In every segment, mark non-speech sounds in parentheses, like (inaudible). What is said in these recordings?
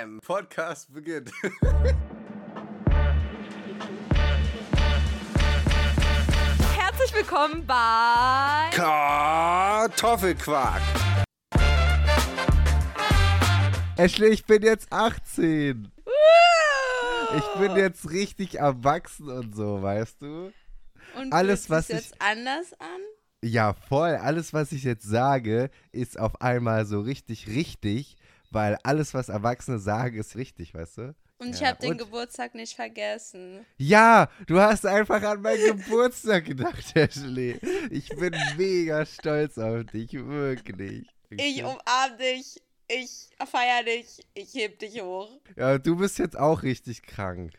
Bam! Podcast beginnt. Herzlich willkommen bei Kartoffelquark. Ashley, ich bin jetzt 18. Ich bin jetzt richtig erwachsen und so, weißt du? Und alles, was ich- jetzt anders an? Ja, voll. Alles, was ich jetzt sage, ist auf einmal so richtig richtig, weil alles, was Erwachsene sagen, ist richtig, weißt du? Und ich Ja, habe den Geburtstag nicht vergessen. Ja, du hast einfach an meinen Geburtstag gedacht, (laughs) Ashley. Ich bin mega stolz auf dich, wirklich. Ich umarm dich, ich feier dich, ich heb dich hoch. Ja, du bist jetzt auch richtig krank.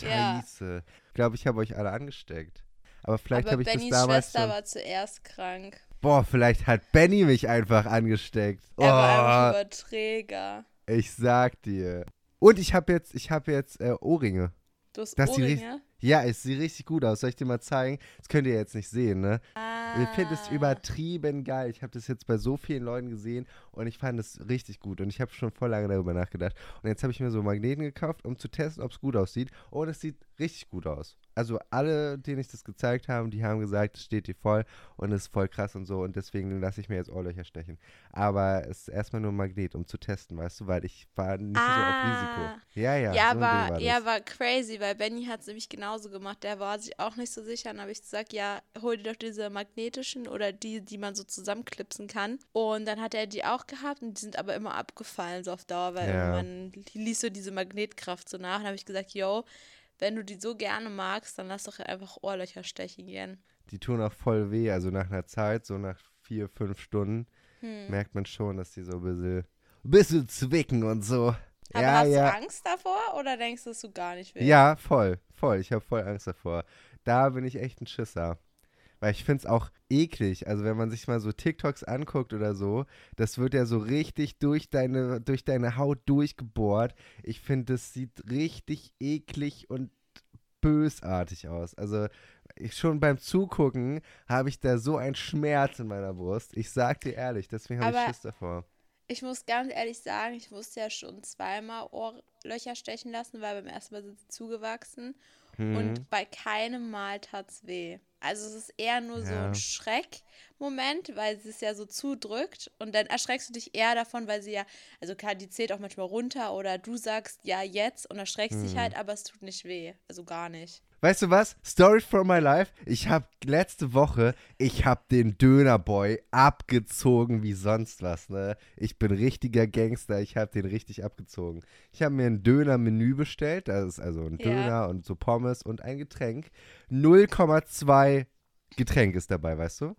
Ja. Scheiße. Ich glaube, ich habe euch alle angesteckt. Aber vielleicht habe ich Bennys das damals Schwester schon... war zuerst krank. Boah, vielleicht hat Benny mich einfach angesteckt. Er war einfach Oh, Überträger. ich sag dir. Und ich habe jetzt, ich habe jetzt äh, Ohrringe. Du hast Das ist die Ohrringe? Ja, es sieht richtig gut aus. Soll ich dir mal zeigen? Das könnt ihr jetzt nicht sehen, ne? Ah. Ich finde es übertrieben geil. Ich habe das jetzt bei so vielen Leuten gesehen und ich fand es richtig gut. Und ich habe schon voll lange darüber nachgedacht. Und jetzt habe ich mir so Magneten gekauft, um zu testen, ob es gut aussieht. Und es sieht richtig gut aus. Also alle, denen ich das gezeigt habe, die haben gesagt, es steht dir voll und es ist voll krass und so. Und deswegen lasse ich mir jetzt Ohrlöcher stechen. Aber es ist erstmal nur ein Magnet, um zu testen, weißt du, weil ich war nicht so auf Ah. Risiko. Ja, ja. Ja, so aber, ja, war crazy, weil Benny hat es nämlich genauso gemacht. Der war sich auch nicht so sicher. Dann habe ich gesagt, ja, hol dir doch diese magnetischen oder die, die man so zusammenklipsen kann. Und dann hat er die auch gehabt und die sind aber immer abgefallen, so auf Dauer, weil Ja. man ließ so diese Magnetkraft so nach. Dann habe ich gesagt, yo, wenn du die so gerne magst, dann lass doch einfach Ohrlöcher stechen gehen. Die tun auch voll weh. Also nach einer Zeit, so nach vier, fünf Stunden, Hm. merkt man schon, dass die so ein bisschen, ein bisschen zwicken und so. Aber ja, hast ja. du Angst davor oder denkst du, dass du gar nicht willst? Ja, voll, voll. Ich habe voll Angst davor. Da bin ich echt ein Schisser. Weil ich finde es auch eklig. Also wenn man sich mal so TikToks anguckt oder so, das wird ja so richtig durch deine, durch deine Haut durchgebohrt. Ich finde, das sieht richtig eklig und bösartig aus. Also ich, schon beim Zugucken habe ich da so einen Schmerz in meiner Brust. Ich sag dir ehrlich, deswegen habe ich Schiss davor. Ich muss ganz ehrlich sagen, ich musste ja schon zweimal Ohrlöcher stechen lassen, weil beim ersten Mal sind sie zugewachsen. Mhm. Und bei keinem Mal tat's weh. Also es ist eher nur so Ja. ein Schreckmoment, weil sie es ja so zudrückt. Und dann erschreckst du dich eher davon, weil sie ja, also klar, die zählt auch manchmal runter oder du sagst ja jetzt und erschreckst Mhm. dich halt, aber es tut nicht weh. Also gar nicht. Weißt du was? Story from my life. Ich habe letzte Woche, ich habe den Dönerboy abgezogen wie sonst was, ne? Ich bin richtiger Gangster, ich habe den richtig abgezogen. Ich habe mir ein Döner-Menü bestellt, das ist also ein Ja. Döner und so Pommes und ein Getränk. 0,2 Getränk ist dabei, weißt du?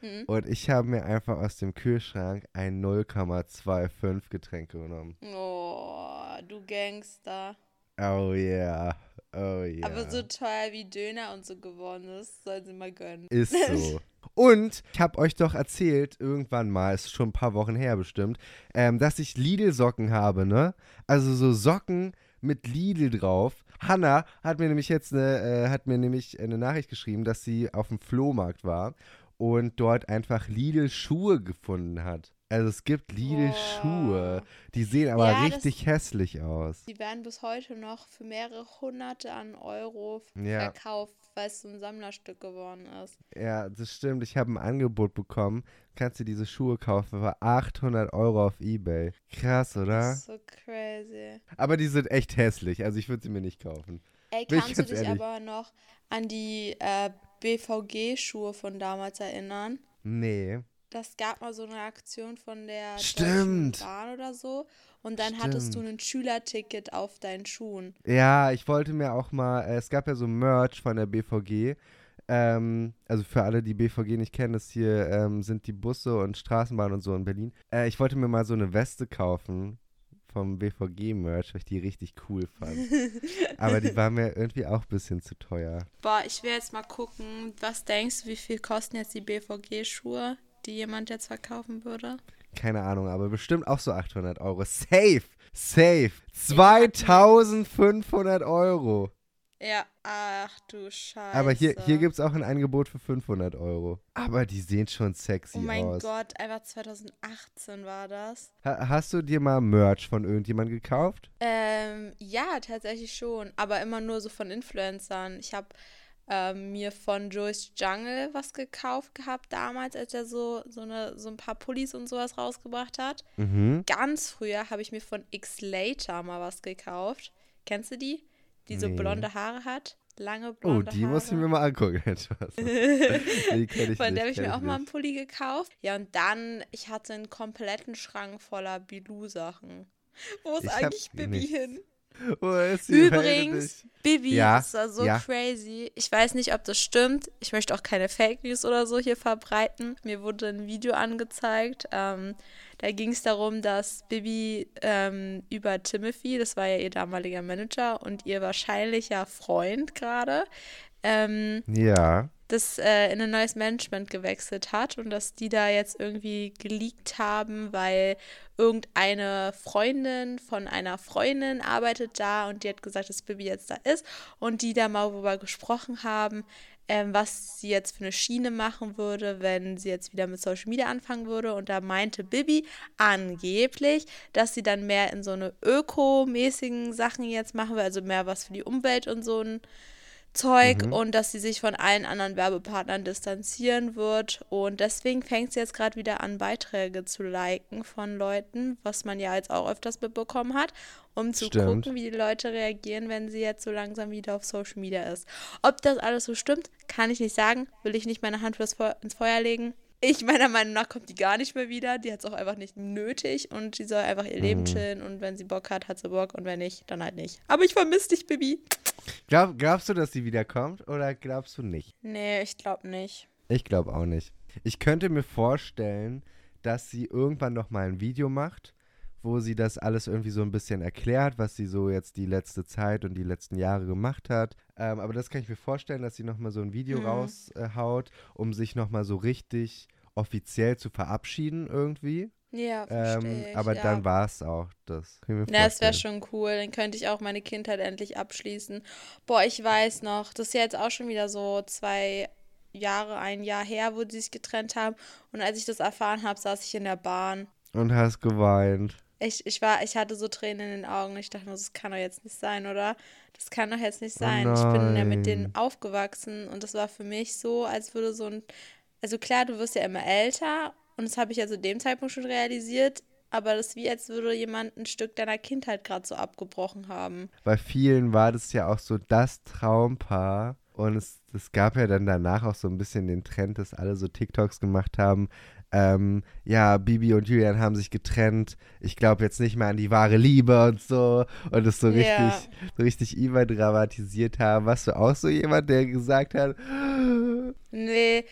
Hm. Und ich habe mir einfach aus dem Kühlschrank ein 0,25 Getränk genommen. Oh, du Gangster. Oh yeah, oh yeah. Aber so teuer wie Döner und so geworden ist, soll sie mal gönnen. Ist so. (laughs) Und ich habe euch doch erzählt, irgendwann mal, ist schon ein paar Wochen her bestimmt, ähm, dass ich Lidl-Socken habe, ne? Also so Socken mit Lidl drauf. Hanna hat mir nämlich jetzt eine, äh, hat mir nämlich eine Nachricht geschrieben, dass sie auf dem Flohmarkt war und dort einfach Lidl-Schuhe gefunden hat. Also es gibt Lidl-Schuhe. Die sehen aber Ja, das- richtig hässlich aus. Die werden bis heute noch für mehrere hunderte an Euro Ja. verkauft, weil es so ein Sammlerstück geworden ist. Ja, das stimmt. Ich habe ein Angebot bekommen. Kannst du diese Schuhe kaufen für 800 Euro auf Ebay. Krass, Das oder? ist so crazy. Aber die sind echt hässlich. Also ich würde sie mir nicht kaufen. Ey, Bin kannst du dich ehrlich. aber noch an die äh, BVG-Schuhe von damals erinnern? Nee. Das gab mal so eine Aktion von der Stimmt. Bahn oder so. Und dann hattest du Stimmt. ein Schülerticket auf deinen Schuhen. Ja, ich wollte mir auch mal, äh, es gab ja so Merch von der BVG. Ähm, also für alle, die BVG nicht kennen, das hier ähm, sind die Busse und Straßenbahnen und so in Berlin. Äh, ich wollte mir mal so eine Weste kaufen vom BVG-Merch, weil ich die richtig cool fand. (laughs) Aber die war mir irgendwie auch ein bisschen zu teuer. Boah, ich will jetzt mal gucken, was denkst du, wie viel kosten jetzt die BVG-Schuhe, die jemand jetzt verkaufen würde? Keine Ahnung, aber bestimmt auch so 800 Euro. Safe, safe. 2500 Euro. Ja, ach du Scheiße. Aber hier, hier gibt es auch ein Angebot für 500 Euro. Aber die sehen schon sexy aus. Oh mein aus. Gott, einfach 2018 war das. Ha hast du dir mal Merch von irgendjemandem gekauft? Ähm, ja, tatsächlich schon. Aber immer nur so von Influencern. Ich habe ähm, mir von Joyce Jungle was gekauft gehabt damals, als er so, so, eine, so ein paar Pullis und sowas rausgebracht hat. Mhm. Ganz früher habe ich mir von X Later mal was gekauft. Kennst du die? die so nee. blonde Haare hat. Lange oh, blonde Haare. Oh, die Haare. muss ich mir mal angucken. (laughs) (laughs) die ich Von der habe ich mir auch nicht. mal einen Pulli gekauft. Ja, und dann, ich hatte einen kompletten Schrank voller Bilou-Sachen. Wo ist ich eigentlich Bibi hin? Übrigens, Bibi ja, ist da so ja. crazy. Ich weiß nicht, ob das stimmt. Ich möchte auch keine Fake News oder so hier verbreiten. Mir wurde ein Video angezeigt. Ähm, da ging es darum, dass Bibi ähm, über Timothy, das war ja ihr damaliger Manager und ihr wahrscheinlicher Freund gerade, ähm, ja. Das äh, in ein neues Management gewechselt hat und dass die da jetzt irgendwie geleakt haben, weil irgendeine Freundin von einer Freundin arbeitet da und die hat gesagt, dass Bibi jetzt da ist und die da mal darüber gesprochen haben, ähm, was sie jetzt für eine Schiene machen würde, wenn sie jetzt wieder mit Social Media anfangen würde. Und da meinte Bibi angeblich, dass sie dann mehr in so eine ökomäßigen Sachen jetzt machen will, also mehr was für die Umwelt und so ein Zeug mhm. und dass sie sich von allen anderen Werbepartnern distanzieren wird. Und deswegen fängt sie jetzt gerade wieder an, Beiträge zu liken von Leuten, was man ja jetzt auch öfters mitbekommen hat, um zu stimmt. gucken, wie die Leute reagieren, wenn sie jetzt so langsam wieder auf Social Media ist. Ob das alles so stimmt, kann ich nicht sagen. Will ich nicht meine Hand ins Feuer legen. Ich meiner Meinung nach kommt die gar nicht mehr wieder. Die hat es auch einfach nicht nötig und sie soll einfach ihr Leben mhm. chillen und wenn sie Bock hat, hat sie Bock und wenn nicht, dann halt nicht. Aber ich vermisse dich, Bibi. Glaub, glaubst du, dass sie wiederkommt oder glaubst du nicht? Nee, ich glaube nicht. Ich glaube auch nicht. Ich könnte mir vorstellen, dass sie irgendwann noch mal ein Video macht, wo sie das alles irgendwie so ein bisschen erklärt, was sie so jetzt die letzte Zeit und die letzten Jahre gemacht hat. Ähm, aber das kann ich mir vorstellen, dass sie noch mal so ein Video mhm. raushaut, um sich noch mal so richtig offiziell zu verabschieden irgendwie. Ja, ähm, ich, Aber ja. dann war es auch das. Ja, das wäre schon cool. Dann könnte ich auch meine Kindheit endlich abschließen. Boah, ich weiß noch, das ist ja jetzt auch schon wieder so zwei Jahre, ein Jahr her, wo sie sich getrennt haben. Und als ich das erfahren habe, saß ich in der Bahn. Und hast geweint. Ich, ich war, ich hatte so Tränen in den Augen. Ich dachte mir, das kann doch jetzt nicht sein, oder? Das kann doch jetzt nicht sein. Oh ich bin ja mit denen aufgewachsen und das war für mich so, als würde so ein. Also klar, du wirst ja immer älter und das habe ich ja zu dem Zeitpunkt schon realisiert. Aber das ist wie, als würde jemand ein Stück deiner Kindheit gerade so abgebrochen haben. Bei vielen war das ja auch so das Traumpaar. Und es, es gab ja dann danach auch so ein bisschen den Trend, dass alle so TikToks gemacht haben. Ähm, ja, Bibi und Julian haben sich getrennt. Ich glaube jetzt nicht mehr an die wahre Liebe und so. Und es so richtig, ja. so richtig überdramatisiert haben. Warst du auch so jemand, der gesagt hat? (gasps) Nee,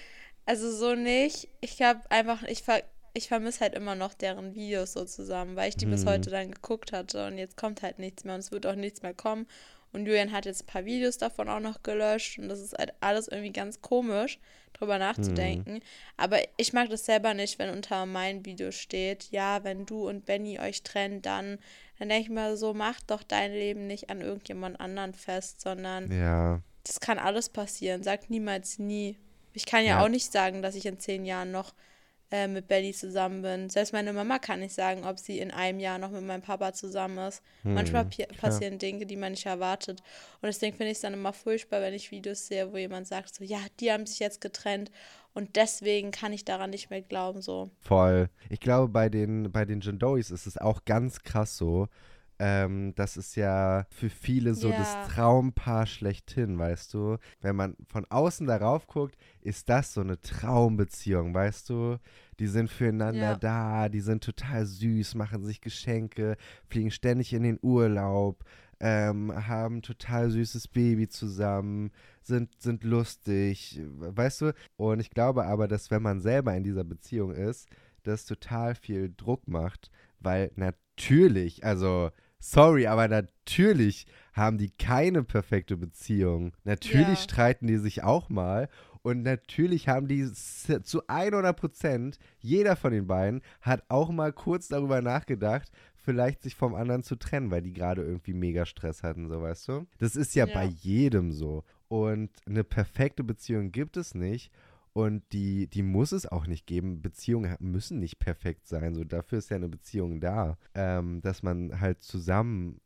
also so nicht. Ich habe einfach, ich, ver ich vermisse halt immer noch deren Videos so zusammen, weil ich die hm. bis mhm. heute dann geguckt hatte und jetzt kommt halt nichts mehr und es wird auch nichts mehr kommen. Und Julian hat jetzt ein paar Videos davon auch noch gelöscht und das ist halt alles irgendwie ganz komisch, drüber nachzudenken. Mhm. Aber ich mag das selber nicht, wenn unter meinem Video steht, ja, wenn du und Benny euch trennt, dann, dann denke ich mir so, mach doch dein Leben nicht an irgendjemand anderen fest, sondern ja. das kann alles passieren. Sag niemals nie. Ich kann ja, ja, auch nicht sagen, dass ich in zehn Jahren noch äh, mit Belly zusammen bin. Selbst meine Mama kann nicht sagen, ob sie in einem Jahr noch mit meinem Papa zusammen ist. Hm, Manchmal passieren Dinge, die man nicht erwartet. Und deswegen finde ich es dann immer furchtbar, wenn ich Videos sehe, wo jemand sagt so, ja, die haben sich jetzt getrennt und deswegen kann ich daran nicht mehr glauben so. Voll. Ich glaube, bei den, bei den Jendois ist es auch ganz krass so, ähm, das ist ja für viele so ja. das Traumpaar schlechthin, weißt du? Wenn man von außen darauf guckt, ist das so eine Traumbeziehung, weißt du? Die sind füreinander ja. da, die sind total süß, machen sich Geschenke, fliegen ständig in den Urlaub, ähm, haben total süßes Baby zusammen, sind, sind lustig, weißt du? Und ich glaube aber, dass wenn man selber in dieser Beziehung ist, das total viel Druck macht, weil natürlich, also sorry, aber natürlich haben die keine perfekte Beziehung. Natürlich ja. streiten die sich auch mal. Und natürlich haben die zu 100 Prozent, jeder von den beiden hat auch mal kurz darüber nachgedacht, vielleicht sich vom anderen zu trennen, weil die gerade irgendwie mega Stress hatten, so weißt du? Das ist ja, Ja. bei jedem so. Und eine perfekte Beziehung gibt es nicht. Und die, die muss es auch nicht geben. Beziehungen müssen nicht perfekt sein. So, dafür ist ja eine Beziehung da. Ähm, dass man halt zusammen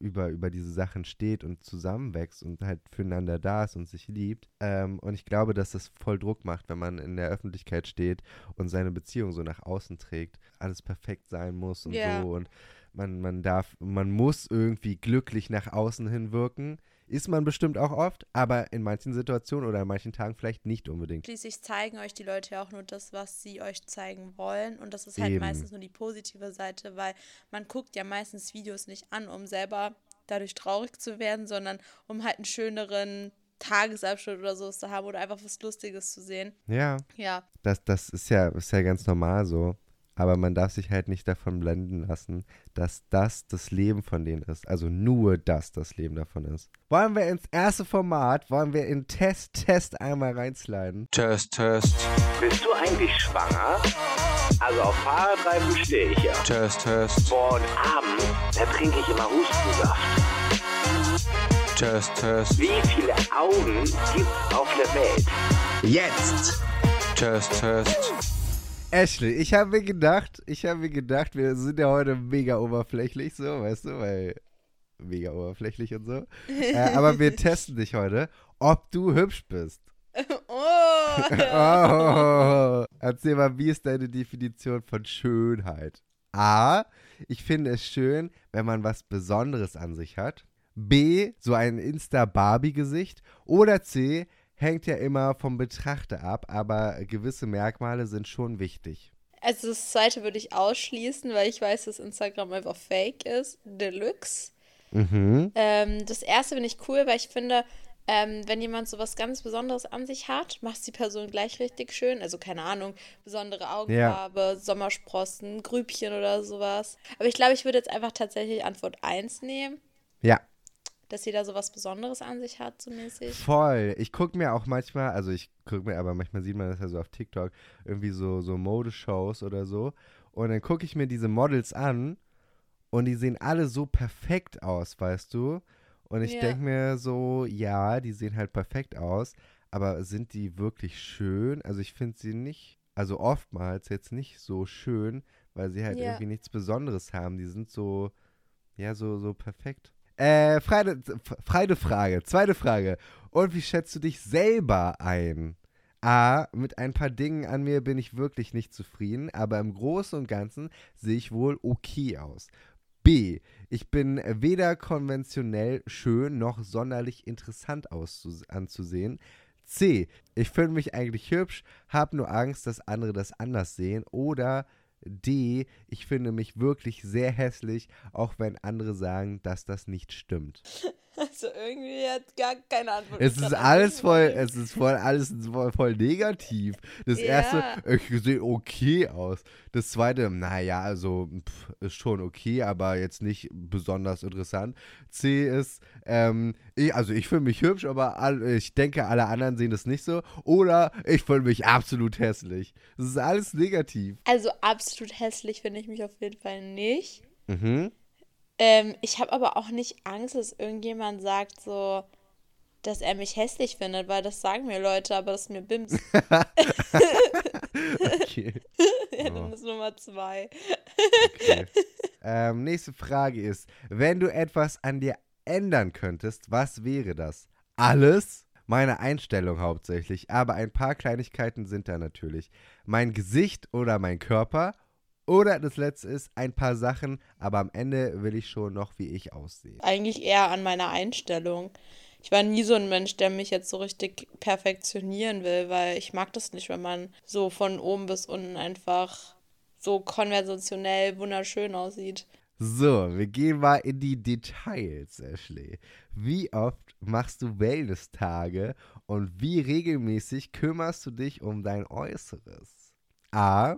über, über diese Sachen steht und zusammenwächst und halt füreinander da ist und sich liebt. Ähm, und ich glaube, dass das voll Druck macht, wenn man in der Öffentlichkeit steht und seine Beziehung so nach außen trägt. Alles perfekt sein muss und Ja. so. Und man, man darf, man muss irgendwie glücklich nach außen hin wirken. Ist man bestimmt auch oft, aber in manchen Situationen oder an manchen Tagen vielleicht nicht unbedingt. Schließlich zeigen euch die Leute ja auch nur das, was sie euch zeigen wollen. Und das ist halt Eben. meistens nur die positive Seite, weil man guckt ja meistens Videos nicht an, um selber dadurch traurig zu werden, sondern um halt einen schöneren Tagesabschnitt oder so zu haben oder einfach was Lustiges zu sehen. Ja, Ja, das, das ist ja, ist ja ganz normal so. Aber man darf sich halt nicht davon blenden lassen, dass das das Leben von denen ist. Also nur das das Leben davon ist. Wollen wir ins erste Format, wollen wir in Test, Test einmal reinsliden? Test, Test, Bist du eigentlich schwanger? Also auf Fahrradreifen stehe ich ja. Test, Test, Boah, und abends, da trinke ich immer Hustensaft. Test, Test, Wie viele Augen gibt's auf der Welt? Jetzt! Test, Test, Ashley, ich habe mir gedacht, ich habe mir gedacht, wir sind ja heute mega oberflächlich so, weißt du, weil mega oberflächlich und so. äh, aber wir (laughs) testen dich heute, ob du hübsch bist. (laughs) Oh! Oh, erzähl mal, wie ist deine Definition von Schönheit? A, ich finde es schön, wenn man was Besonderes an sich hat. B, so ein Insta-Barbie-Gesicht. Oder C, hängt ja immer vom Betrachter ab, aber gewisse Merkmale sind schon wichtig. Also das zweite würde ich ausschließen, weil ich weiß, dass Instagram einfach fake ist. Deluxe. Mhm. Ähm, das erste finde ich cool, weil ich finde, ähm, wenn jemand so was ganz Besonderes an sich hat, macht die Person gleich richtig schön. Also keine Ahnung, besondere Augenfarbe, Sommersprossen, Grübchen oder sowas. Aber ich glaube, ich würde jetzt einfach tatsächlich Antwort 1 nehmen, Ja, dass jeder so was Besonderes an sich hat, so mäßig. voll. Ich gucke mir auch manchmal, also ich gucke mir, aber manchmal sieht man das ja so auf TikTok, irgendwie so, so Modeshows oder so. Und dann gucke ich mir diese Models an und die sehen alle so perfekt aus, weißt du? Und ich Ja. denke mir so, ja, die sehen halt perfekt aus, aber sind die wirklich schön? Also ich finde sie nicht, also oftmals jetzt nicht so schön, weil sie halt Ja. irgendwie nichts Besonderes haben. Die sind so, ja, so, so perfekt. Äh, freie, freie Frage, zweite Frage. Und wie schätzt du dich selber ein? A, mit ein paar Dingen an mir bin ich wirklich nicht zufrieden, aber im Großen und Ganzen sehe ich wohl okay aus. B, ich bin weder konventionell schön noch sonderlich interessant anzusehen. C, ich finde mich eigentlich hübsch, habe nur Angst, dass andere das anders sehen. Oder D, ich finde mich wirklich sehr hässlich, auch wenn andere sagen, dass das nicht stimmt. Also irgendwie hat gar keine Antwort. Es ist alles voll, es ist voll alles voll, voll negativ. Das Ja. erste, ich sehe okay aus. Das zweite, naja, also pff, ist schon okay, aber jetzt nicht besonders interessant. C ist, ähm, ich, also ich fühle mich hübsch, aber all, ich denke, alle anderen sehen das nicht so. Oder ich fühle mich absolut hässlich. Das ist alles negativ. Also absolut hässlich finde ich mich auf jeden Fall nicht. Mhm. Ähm, ich habe aber auch nicht Angst, dass irgendjemand sagt so, dass er mich hässlich findet, weil das sagen mir Leute, aber das ist mir Bims. (laughs) Okay. (laughs) ja, dann ist Nummer zwei. Okay. (laughs) ähm, nächste Frage ist, wenn du etwas an dir ändern könntest, was wäre das? Alles? Meine Einstellung hauptsächlich, aber ein paar Kleinigkeiten sind da natürlich. Mein Gesicht oder mein Körper oder das letzte ist ein paar Sachen, aber am Ende will ich schon noch, wie ich aussehe. Eigentlich eher an meiner Einstellung. Ich war nie so ein Mensch, der mich jetzt so richtig perfektionieren will, weil ich mag das nicht, wenn man so von oben bis unten einfach so konversationell wunderschön aussieht. So, wir gehen mal in die Details, Ashley. Wie oft machst du Wellness-Tage und wie regelmäßig kümmerst du dich um dein Äußeres? A.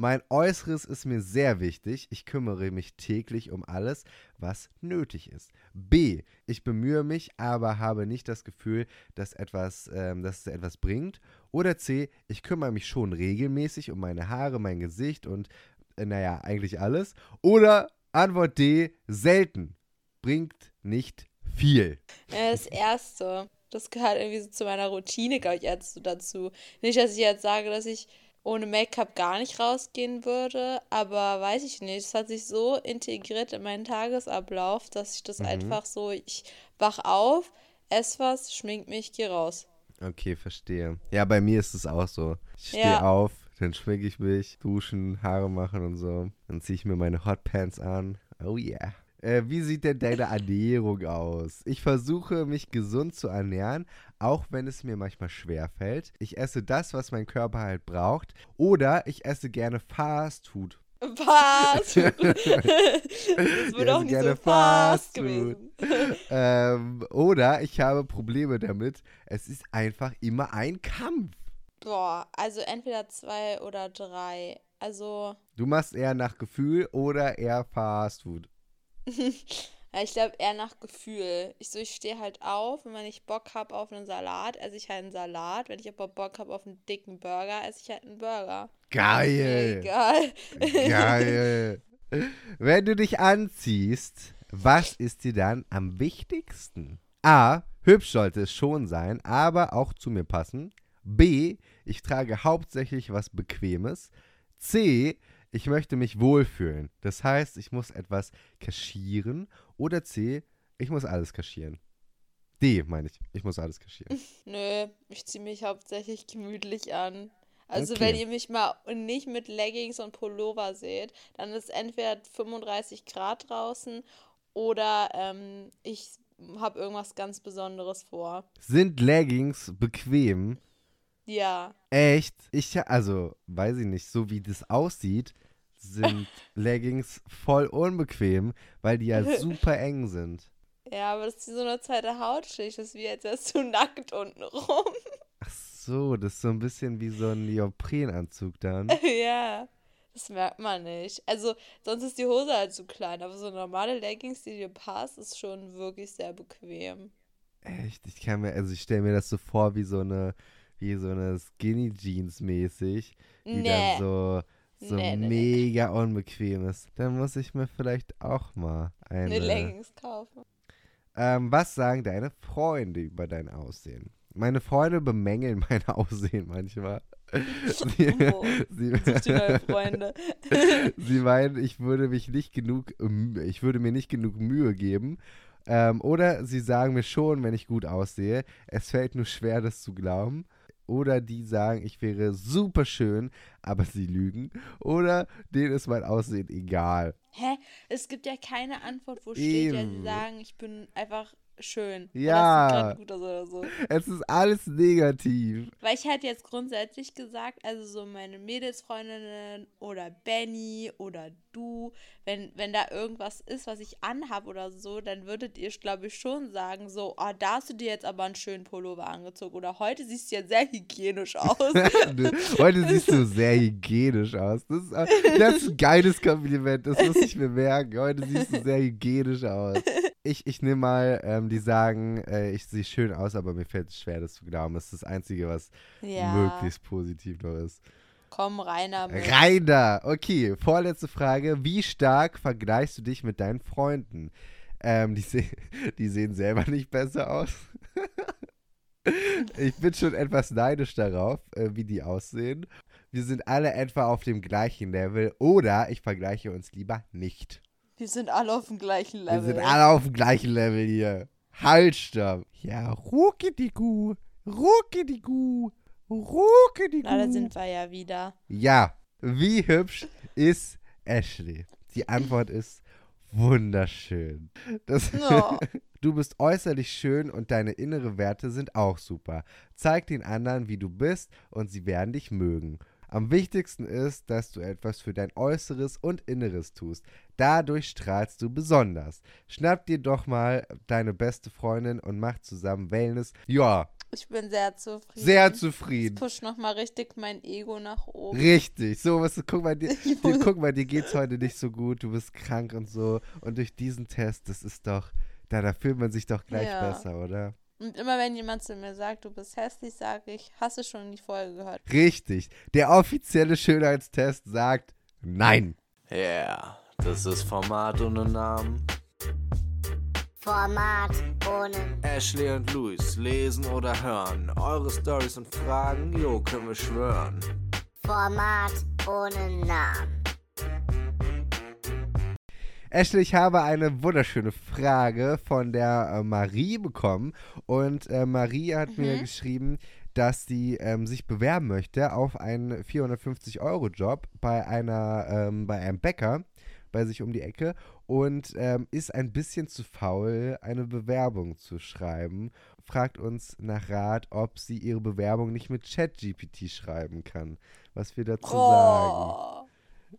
Mein Äußeres ist mir sehr wichtig. Ich kümmere mich täglich um alles, was nötig ist. B. Ich bemühe mich, aber habe nicht das Gefühl, dass, etwas, ähm, dass es etwas bringt. Oder C. Ich kümmere mich schon regelmäßig um meine Haare, mein Gesicht und, äh, naja, eigentlich alles. Oder Antwort D, selten. Bringt nicht viel. Das erste. Das gehört irgendwie so zu meiner Routine, glaube ich, dazu. Nicht, dass ich jetzt sage, dass ich ohne Make-up gar nicht rausgehen würde, aber weiß ich nicht. Es hat sich so integriert in meinen Tagesablauf, dass ich das einfach so, ich wach auf, esse was, schmink mich, geh raus. Okay, verstehe. Ja, bei mir ist es auch so. Ich stehe Ja. auf, dann schminke ich mich, duschen, Haare machen und so. Dann ziehe ich mir meine Hotpants an. Oh yeah. Äh, wie sieht denn deine Ernährung aus? Ich versuche, mich gesund zu ernähren, auch wenn es mir manchmal schwer fällt. Ich esse das, was mein Körper halt braucht. Oder ich esse gerne Fast Food. Was? (laughs) das wird auch nicht gerne so fast Fast Food. gewesen. ähm, oder ich habe Probleme damit. Es ist einfach immer ein Kampf. Boah, also entweder zwei oder drei. Also, Du machst eher nach Gefühl oder eher Fast Food. (laughs) ja, ich glaube eher nach Gefühl. Ich so, ich stehe halt auf und wenn ich Bock habe auf einen Salat, esse ich halt einen Salat. Wenn ich aber Bock habe auf einen dicken Burger, esse ich halt einen Burger. Geil. Egal. Geil. (laughs) Wenn du dich anziehst, was ist dir dann am wichtigsten? A. Hübsch sollte es schon sein, aber auch zu mir passen. B. Ich trage hauptsächlich was Bequemes. C. Ich möchte mich wohlfühlen. Das heißt, ich muss etwas kaschieren. Oder C. Ich muss alles kaschieren. D, meine ich. Ich muss alles kaschieren. (laughs) Nö, ich ziehe mich hauptsächlich gemütlich an. Also Okay. wenn ihr mich mal nicht mit Leggings und Pullover seht, dann ist entweder 35 Grad draußen oder ähm, ich habe irgendwas ganz Besonderes vor. Sind Leggings bequem? Ja. Echt? Ich, also, weiß ich nicht, so wie das aussieht, sind (laughs) Leggings voll unbequem, weil die ja super eng sind. Ja, aber das ist wie so eine zweite Hautschicht. Das ist wie als wärst du nackt unten rum. Ach so, das ist so ein bisschen wie so ein Neoprenanzug dann. (laughs) ja. Das merkt man nicht. Also, sonst ist die Hose halt zu klein, aber so normale Leggings, die dir passt, ist schon wirklich sehr bequem. Echt? Ich kann mir, also ich stelle mir das so vor wie so eine, wie so eine Skinny Jeans mäßig, die Nee. dann so, so Nee, nee, mega unbequem ist. Dann muss ich mir vielleicht auch mal eine. Eine Leggings kaufen. Ähm, was sagen deine Freunde über dein Aussehen? Meine Freunde bemängeln (laughs) mein Aussehen manchmal. (laughs) Sie, Oh, sie, (laughs) sie meinen, ich würde mich nicht genug, ich würde mir nicht genug Mühe geben. Ähm, oder sie sagen mir schon, wenn ich gut aussehe. Es fällt nur schwer, das zu glauben. Oder die sagen, ich wäre super schön, aber sie lügen. Oder denen ist mein Aussehen egal. Hä? Es gibt ja keine Antwort, wo steht, ja, sie sagen, ich bin einfach schön. Ja. Oder es sieht grad gut aus oder so. Es ist alles negativ. Weil ich hätte jetzt grundsätzlich gesagt, also so meine Mädelsfreundinnen oder Benny oder du, wenn, wenn da irgendwas ist, was ich anhab oder so, dann würdet ihr, glaube ich, schon sagen, so, ah, da hast du dir jetzt aber einen schönen Pullover angezogen oder heute siehst du ja sehr hygienisch (laughs) aus. Heute siehst du sehr hygienisch aus. Das ist, das ist ein geiles Kompliment, das muss ich mir merken. Heute siehst du sehr hygienisch aus. Ich, ich nehme mal, ähm, die sagen, äh, ich sehe schön aus, aber mir fällt es schwer, das zu glauben. Das ist das Einzige, was ja, möglichst positiv noch ist. Komm rein damit. Reiner, okay, vorletzte Frage. Wie stark vergleichst du dich mit deinen Freunden? Ähm, die, se (laughs) die sehen selber nicht besser aus. (laughs) ich bin schon etwas neidisch darauf, äh, wie die aussehen. Wir sind alle etwa auf dem gleichen Level oder ich vergleiche uns lieber nicht. Wir sind alle auf dem gleichen Level. Wir sind alle auf dem gleichen Level hier. Halt, stopp. Ja, ruckidigu, ruckidigu, ruckidigu. Na, da sind wir ja wieder. Ja, wie hübsch ist Ashley? Die Antwort ist wunderschön. Das, No. (laughs) du bist äußerlich schön und deine innere Werte sind auch super. Zeig den anderen, wie du bist und sie werden dich mögen. Am wichtigsten ist, dass du etwas für dein Äußeres und Inneres tust. Dadurch strahlst du besonders. Schnapp dir doch mal deine beste Freundin und mach zusammen Wellness. Ja, Ich bin sehr zufrieden. sehr zufrieden. pusht nochmal richtig mein Ego nach oben. Richtig, so was, guck mal, dir, (laughs) Ich dir, guck mal, dir geht's heute nicht so gut, du bist krank und so. Und durch diesen Test, das ist doch, da, da fühlt man sich doch gleich Ja. besser, oder? Und immer wenn jemand zu mir sagt, du bist hässlich, sage ich, hast du schon in die Folge gehört? Richtig, der offizielle Schönheitstest sagt nein. Yeah, Das ist Format ohne Namen. Format ohne Ashley und Luis lesen oder hören. Eure Stories und Fragen, jo, können wir schwören. Format ohne Namen. Ashley, ich habe eine wunderschöne Frage von der äh, Marie bekommen. Und äh, Marie hat mir geschrieben, dass sie ähm, sich bewerben möchte auf einen 450-Euro-Job bei einer, ähm, bei einem Bäcker bei sich um die Ecke und ähm, ist ein bisschen zu faul, eine Bewerbung zu schreiben. Fragt uns nach Rat, ob sie ihre Bewerbung nicht mit ChatGPT schreiben kann. Was wir dazu sagen. Oh.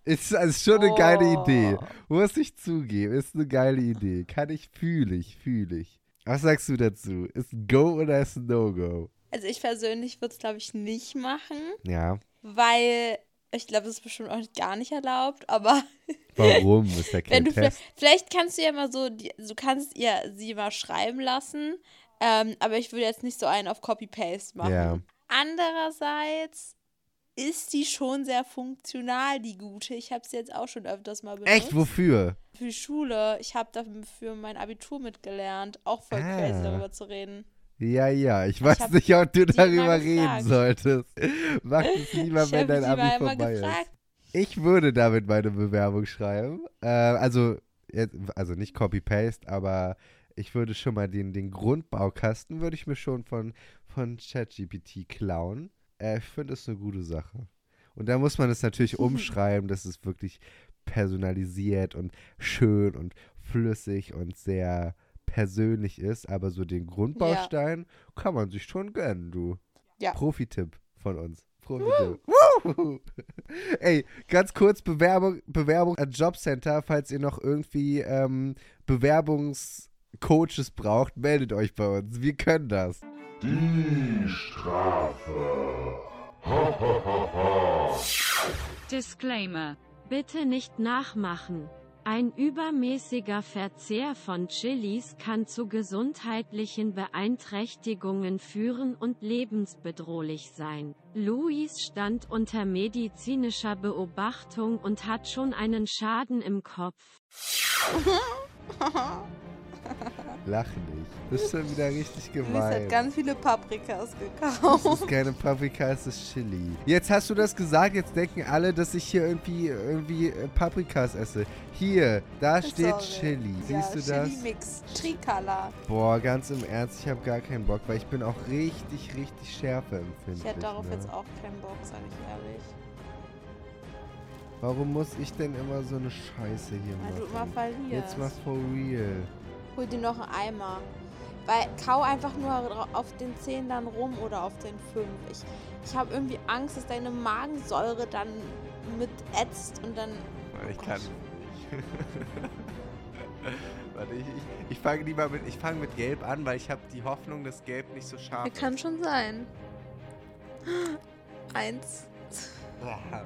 Ist also schon eine geile Oh. Idee. Muss ich zugeben, ist eine geile Idee. Kann ich, fühle ich, fühle ich. Was sagst du dazu? Ist ein Go oder ist ein No-Go? Also ich persönlich würde es, glaube ich, nicht machen, Ja. weil ich glaube, das ist bestimmt auch gar nicht erlaubt, aber (laughs) Warum ist der wenn kein du vielleicht, kannst du ja mal so, du kannst ihr sie mal schreiben lassen, ähm, aber ich würde jetzt nicht so einen auf Copy-Paste machen. Ja. Andererseits ist die schon sehr funktional, die gute. Ich habe sie jetzt auch schon öfters mal benutzt. Echt, wofür? Für die Schule. Ich habe dafür mein Abitur mitgelernt. Auch voll Ah. crazy darüber zu reden. Ja, ja, ich weiß hab nicht, ob du darüber reden solltest. Mach es (laughs) lieber, ich wenn dein Abi vorbei ist. Ich würde damit meine Bewerbung schreiben. Äh, also, also nicht Copy-Paste, aber ich würde schon mal den, den Grundbaukasten, würde ich mir schon von, von ChatGPT klauen. Äh, ich finde es eine gute Sache. Und da muss man es natürlich (laughs) umschreiben, dass es wirklich personalisiert und schön und flüssig und sehr persönlich ist. Aber so den Grundbaustein kann man sich schon gönnen, du. Ja. Profi-Tipp von uns. Profi-Tipp. (laughs) Ey, ganz kurz Bewerbung, Bewerbung an Jobcenter, falls ihr noch irgendwie ähm, Bewerbungscoaches braucht, meldet euch bei uns. Wir können das. Disclaimer. Bitte nicht nachmachen. Ein übermäßiger Verzehr von Chilis kann zu gesundheitlichen Beeinträchtigungen führen und lebensbedrohlich sein. Luis stand unter medizinischer Beobachtung und hat schon einen Schaden im Kopf. (laughs) Lach nicht. Das ist schon wieder richtig Luis hat gemein. ganz viele Paprikas Das gekauft. ist keine Paprika, es ist Chili. Jetzt hast du das gesagt, jetzt denken alle, dass ich hier irgendwie, irgendwie äh, Paprikas esse. Hier, da steht Sorry. Chili. ja, Siehst du das? Chili-Mix. Tricala. Boah, ganz im Ernst, ich habe gar keinen Bock, weil ich bin auch richtig, richtig schärfe empfindlich. Ich hätte darauf ne? jetzt auch keinen Bock, sag ich ehrlich. Warum muss ich denn immer so eine Scheiße hier Weil du immer machen? verlierst. Jetzt mal for real. Hol dir noch einen Eimer. Weil kau einfach nur auf den 10 dann rum oder auf den 5. Ich, ich habe irgendwie Angst, dass deine Magensäure dann mit ätzt und dann. Ich Oh kann Gott. nicht. (laughs) Warte, ich, ich, ich fange lieber mit, ich fange mit Gelb an, weil ich habe die Hoffnung, dass Gelb nicht so scharf Ja, kann schon sein. (gasps) Eins. ist. Ah,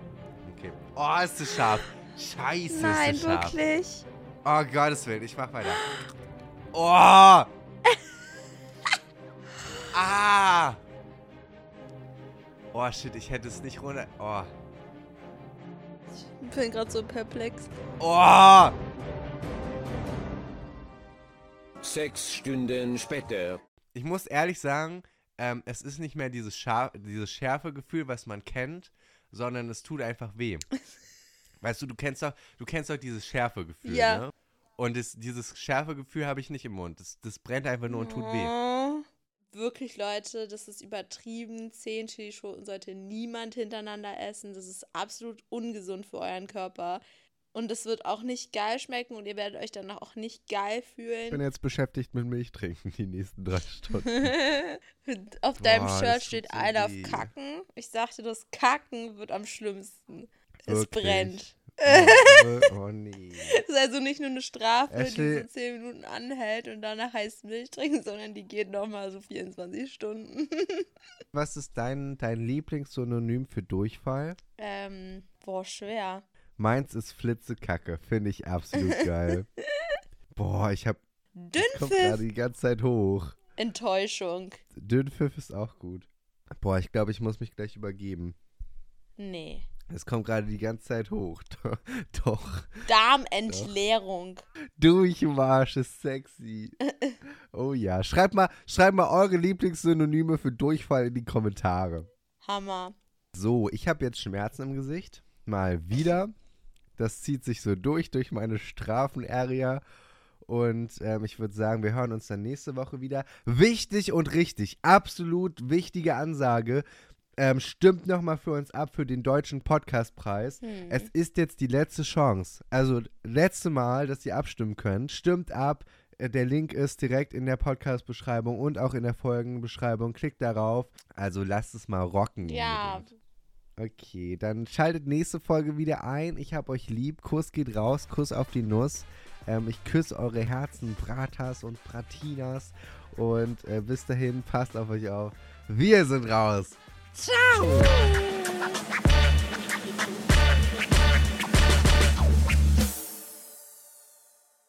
Okay. Oh, ist das scharf. Scheiße, Nein, ist das scharf. wirklich. Oh, Gottes Willen, ich mach weiter. Oh! (laughs) ah! Oh, shit, ich hätte es nicht runter... Oh. Ich bin gerade so perplex. Oh! Sechs Stunden später. Ich muss ehrlich sagen, ähm, es ist nicht mehr dieses, Schar dieses schärfe Gefühl, was man kennt, sondern es tut einfach weh. (laughs) weißt du, du kennst doch, du kennst doch dieses schärfe Gefühl, Ja. ne? Und das, dieses schärfe Gefühl habe ich nicht im Mund. Das, das brennt einfach nur und tut weh. Oh. Wirklich, Leute, das ist übertrieben. Zehn Chilischoten sollte niemand hintereinander essen. Das ist absolut ungesund für euren Körper. Und es wird auch nicht geil schmecken und ihr werdet euch danach auch nicht geil Ich bin fühlen. jetzt beschäftigt mit Milch trinken die nächsten drei Stunden. (laughs) auf deinem Boah, Shirt steht so I love. Kacken. Ich sagte, das Kacken wird am schlimmsten. Es Wirklich? brennt. Oh, (laughs) oh nee. Das ist also nicht nur eine Strafe, Ashley- die so 10 Minuten anhält und danach heißt Milch trinken, sondern die geht nochmal so 24 Stunden. (laughs) Was ist dein, dein Lieblingssynonym für Durchfall? ähm, boah, schwer. Meins ist Flitzekacke. Finde ich absolut (laughs) geil. Boah, ich hab. Kommt gerade Dünnpfiff, die ganze Zeit hoch. Enttäuschung. Dünnpfiff ist auch gut. Boah, ich glaube, ich muss mich gleich übergeben. Nee. Es kommt gerade die ganze Zeit hoch. (laughs) Doch. Darmentleerung. Durchmarsch ist sexy. (laughs) Oh ja. Schreibt mal, schreibt mal eure Lieblingssynonyme für Durchfall in die Kommentare. Hammer. So, ich habe jetzt Schmerzen im Gesicht. Mal wieder. Das zieht sich so durch, durch meine Strafenarea. Und ähm, ich würde sagen, wir hören uns dann nächste Woche wieder. Wichtig und richtig, absolut wichtige Ansage. Ähm, stimmt nochmal für uns ab für den deutschen Podcastpreis. Hm. Es ist jetzt die letzte Chance. Also, letzte Mal, dass ihr abstimmen könnt. Stimmt ab. Äh, Der Link ist direkt in der Podcast-Beschreibung und auch in der Folgenbeschreibung. Klickt darauf. Also, lasst es mal rocken. Ja, unbedingt. Okay, dann schaltet nächste Folge wieder ein. Ich hab euch lieb. Kuss geht raus. Kuss auf die Nuss. Ähm, ich küsse eure Herzen, Bratas und Bratinas. Und äh, bis dahin, passt auf euch auf. Wir sind raus. Ciao!